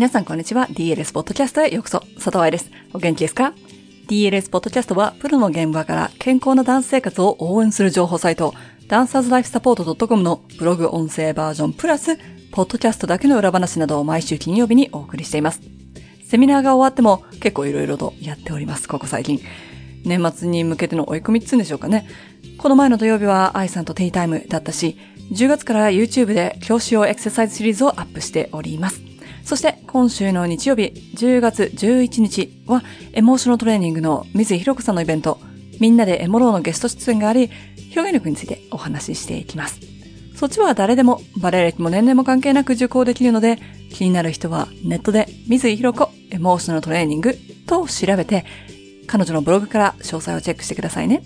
皆さんこんにちは。DLS ポッドキャストへようこそ。佐藤愛です。お元気ですか ?DLS ポッドキャストは、プロの現場から健康なダンス生活を応援する情報サイト、ダンサーズライフサポート .com のブログ音声バージョンプラス、ポッドキャストだけの裏話などを毎週金曜日にお送りしています。セミナーが終わっても結構いろいろとやっております、ここ最近。年末に向けての追い込みっつうんでしょうかね。この前の土曜日は愛さんとティータイムだったし、10月から YouTube で教師用エクササイズシリーズをアップしております。そして今週の日曜日、10月11日は、エモーショナルトレーニングの水井ひろ子さんのイベント、みんなでエモローのゲスト出演があり、表現力についてお話ししていきます。そっちは誰でも、バレエ歴も年齢も関係なく受講できるので、気になる人はネットで水井ひろ子エモーショナルトレーニングと調べて、彼女のブログから詳細をチェックしてくださいね。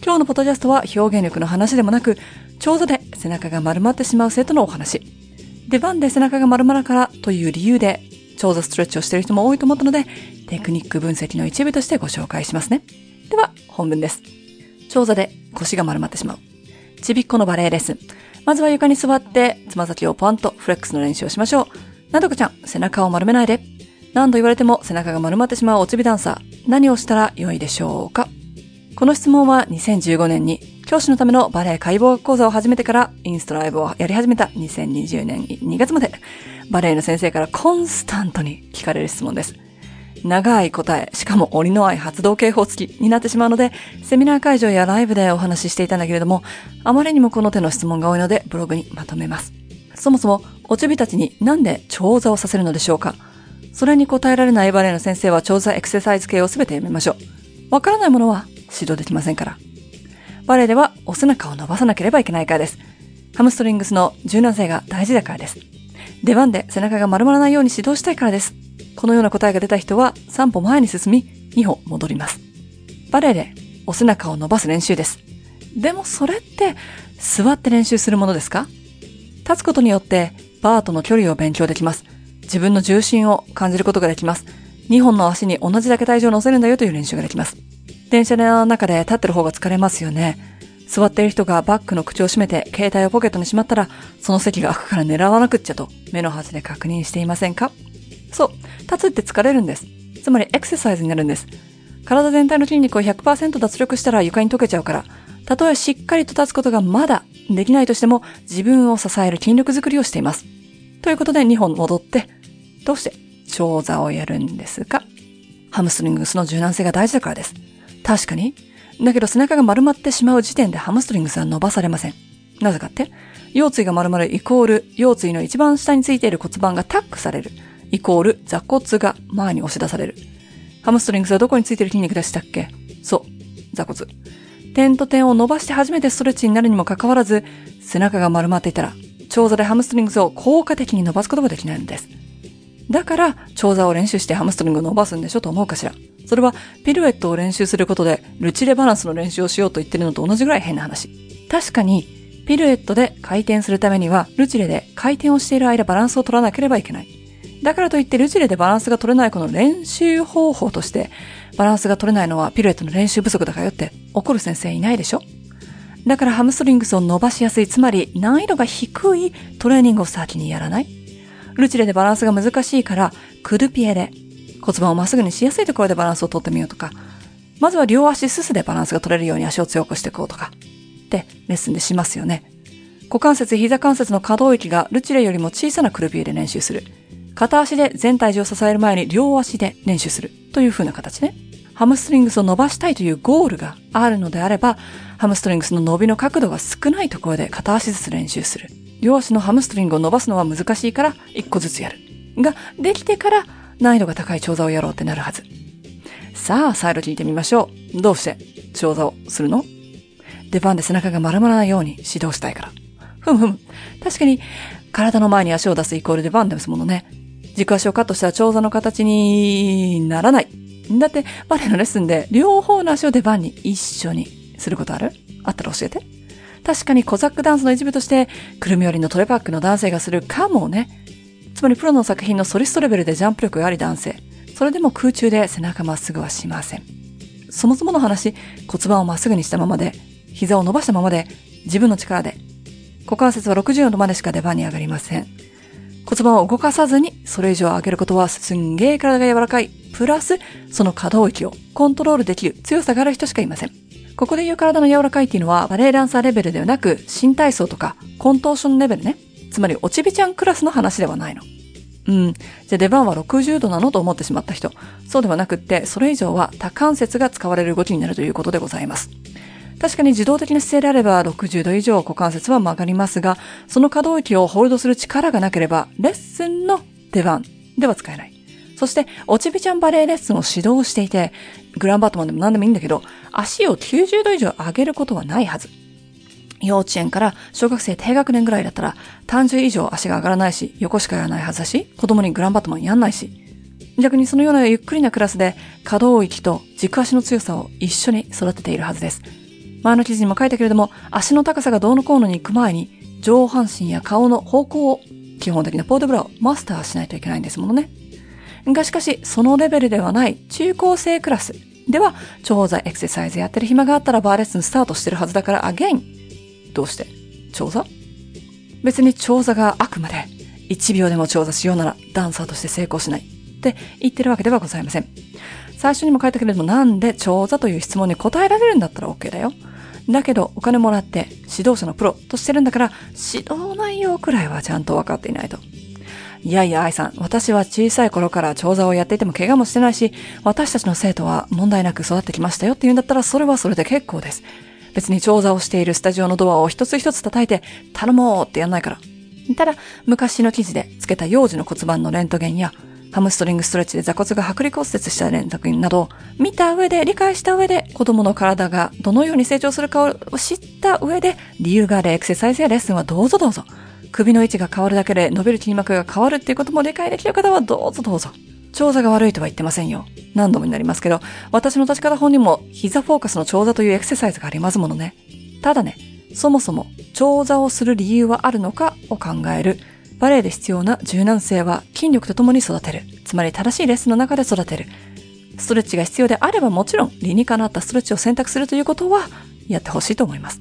今日のポッドキャストは表現力の話でもなく、長座で背中が丸まってしまう生徒のお話。出番で背中が丸まるからという理由で、長座ストレッチをしている人も多いと思ったので、テクニック分析の一部としてご紹介しますね。では、本文です。長座で腰が丸まってしまう。ちびっこのバレエレッスン。まずは床に座って、つま先をポンとフレックスの練習をしましょう。などこちゃん、背中を丸めないで。何度言われても背中が丸まってしまうおちびダンサー。何をしたら良いでしょうかこの質問は2015年に教師のためのバレエ解剖講座を始めてからインストライブをやり始めた2020年2月までバレエの先生からコンスタントに聞かれる質問です。長い答え、しかも折の合い発動警報付きになってしまうので、セミナー会場やライブでお話ししていたんだけれども、あまりにもこの手の質問が多いのでブログにまとめます。そもそも、おちびたちになんで長座をさせるのでしょうかそれに答えられないバレエの先生は長座エクササイズ系をすべてやめましょう。わからないものは指導できませんから。バレエではお背中を伸ばさなければいけないからです。ハムストリングスの柔軟性が大事だからです。出番で背中が丸まらないように指導したいからです。このような答えが出た人は3歩前に進み2歩戻ります。バレエでお背中を伸ばす練習です。でもそれって座って練習するものですか？立つことによってバーとの距離を勉強できます。自分の重心を感じることができます。2本の足に同じだけ体重を乗せるんだよという練習ができます。電車の中で立ってる方が疲れますよね。座ってる人がバッグの口を閉めて携帯をポケットにしまったら、その席が開くから狙わなくっちゃと目の端で確認していませんか？そう、立つって疲れるんです。つまりエクササイズになるんです。体全体の筋肉を100%脱力したら床に溶けちゃうから、たとえしっかりと立つことがまだできないとしても自分を支える筋力づくりをしています。ということで2本戻って、どうして長座をやるんですか？ハムストリングスの柔軟性が大事だからです。確かに。だけど背中が丸まってしまう時点でハムストリングスは伸ばされません。なぜかって？腰椎が丸まるイコール腰椎の一番下についている骨盤がタックされる。イコール座骨が前に押し出される。ハムストリングスはどこについている筋肉でしたっけ？そう。座骨。点と点を伸ばして初めてストレッチになるにもかかわらず、背中が丸まっていたら、長座でハムストリングスを効果的に伸ばすことができないのです。だから、長座を練習してハムストリングを伸ばすんでしょと思うかしら。それは、ピルエットを練習することで、ルチレバランスの練習をしようと言ってるのと同じぐらい変な話。確かに、ピルエットで回転するためには、ルチレで回転をしている間バランスを取らなければいけない。だからといって、ルチレでバランスが取れないこの練習方法として、バランスが取れないのはピルエットの練習不足だからよって怒る先生いないでしょ？だからハムストリングスを伸ばしやすい、つまり難易度が低いトレーニングを先にやらない？ルチレでバランスが難しいから、クルピエで骨盤をまっすぐにしやすいところでバランスをとってみようとか、まずは両足すすでバランスが取れるように足を強くしていこうとか、ってレッスンでしますよね。股関節、膝関節の可動域がルチレよりも小さなクルピエで練習する。片足で全体重を支える前に両足で練習する。という風な形ね。ハムストリングスを伸ばしたいというゴールがあるのであれば、ハムストリングスの伸びの角度が少ないところで片足ずつ練習する。両足のハムストリングを伸ばすのは難しいから一個ずつやる。が、できてから難易度が高い長座をやろうってなるはず。さあ、再度聞いてみましょう。どうして？長座をするの？出番で背中が丸まらないように指導したいから。ふむふむ。確かに、体の前に足を出すイコール出番ですものね。軸足をカットしたら長座の形にならない。だって、バレエのレッスンで両方の足を出番に一緒にすることある？あったら教えて。確かにコザックダンスの一部として、くるみ寄りのトレパックの男性がするかもね。つまりプロの作品のソリストレベルでジャンプ力があり男性。それでも空中で背中まっすぐはしません。そもそもの話、骨盤をまっすぐにしたままで、膝を伸ばしたままで、自分の力で。股関節は60度までしか出番に上がりません。骨盤を動かさずにそれ以上上げることはすんげー体が柔らかい。プラス、その可動域をコントロールできる強さがある人しかいません。ここで言う体の柔らかいっていうのはバレエダンサーレベルではなく新体操とかコントーションレベルね。つまり落ちびちゃんクラスの話ではないの。うん。じゃあ出番は60度なのと思ってしまった人。そうではなくって、それ以上は多関節が使われる動きになるということでございます。確かに自動的な姿勢であれば60度以上股関節は曲がりますが、その可動域をホールドする力がなければ、レッスンの出番では使えない。そして、落ちびちゃんバレエレッスンを指導していて、グランバットマンでも何でもいいんだけど、足を90度以上上げることはないはず。幼稚園から小学生低学年ぐらいだったら、単純以上足が上がらないし、横しかやらないはずだし、子供にグランバットマンやんないし。逆にそのようなゆっくりなクラスで、可動域と軸足の強さを一緒に育てているはずです。前の記事にも書いたけれども、足の高さがどうのこうのに行く前に、上半身や顔の方向を、基本的なポートブラをマスターしないといけないんですものね。がしかし、そのレベルではない中高生クラスでは、長座エクササイズやってる暇があったらバーレッスンスタートしてるはずだから、アゲイン。どうして？長座別に長座があくまで1秒でも長座しようならダンサーとして成功しないって言ってるわけではございません。最初にも書いたけれどもなんで長座という質問に答えられるんだったら OK だよ。だけどお金もらって指導者のプロとしてるんだから指導内容くらいはちゃんと分かっていないと。いやいや愛さん、私は小さい頃から長座をやっていても怪我もしてないし、私たちの生徒は問題なく育ってきましたよって言うんだったらそれはそれで結構です。別に長座をしているスタジオのドアを一つ一つ叩いて頼もうってやんないから。ただ、昔の記事でつけた幼児の骨盤のレントゲンやハムストリングストレッチで座骨が剥離骨折した連作品など見た上で、理解した上で、子供の体がどのように成長するかを知った上で、理由があるエクササイズやレッスンはどうぞどうぞ。首の位置が変わるだけで伸びる筋膜が変わるっていうことも理解できる方はどうぞどうぞ。長座が悪いとは言ってませんよ。何度もになりますけど、私の立ち方本にも膝フォーカスの長座というエクササイズがありますものね。ただね、そもそも長座をする理由はあるのかを考えるバレエで必要な柔軟性は筋力とともに育てる。つまり正しいレッスンの中で育てる。ストレッチが必要であればもちろん理にかなったストレッチを選択するということはやってほしいと思います。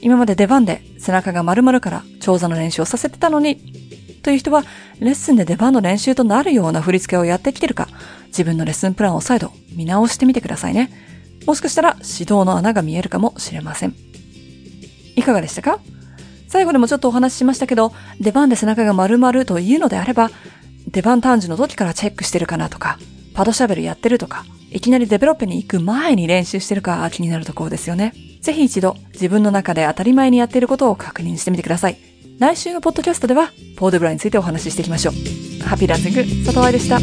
今まで出番で背中が丸々から長座の練習をさせてたのに、という人はレッスンで出番の練習となるような振り付けをやってきてるか、自分のレッスンプランを再度見直してみてくださいね。もしかしたら指導の穴が見えるかもしれません。いかがでしたか？最後でもちょっとお話ししましたけど、出番で背中が丸々というのであれば、出番短時の時からチェックしてるかなとか、パドシャベルやってるとか、いきなりデベロッペに行く前に練習してるか気になるところですよね。ぜひ一度自分の中で当たり前にやっていることを確認してみてください。来週のポッドキャストでは、ポーデブラについてお話ししていきましょう。ハッピーランシング、佐藤愛でした。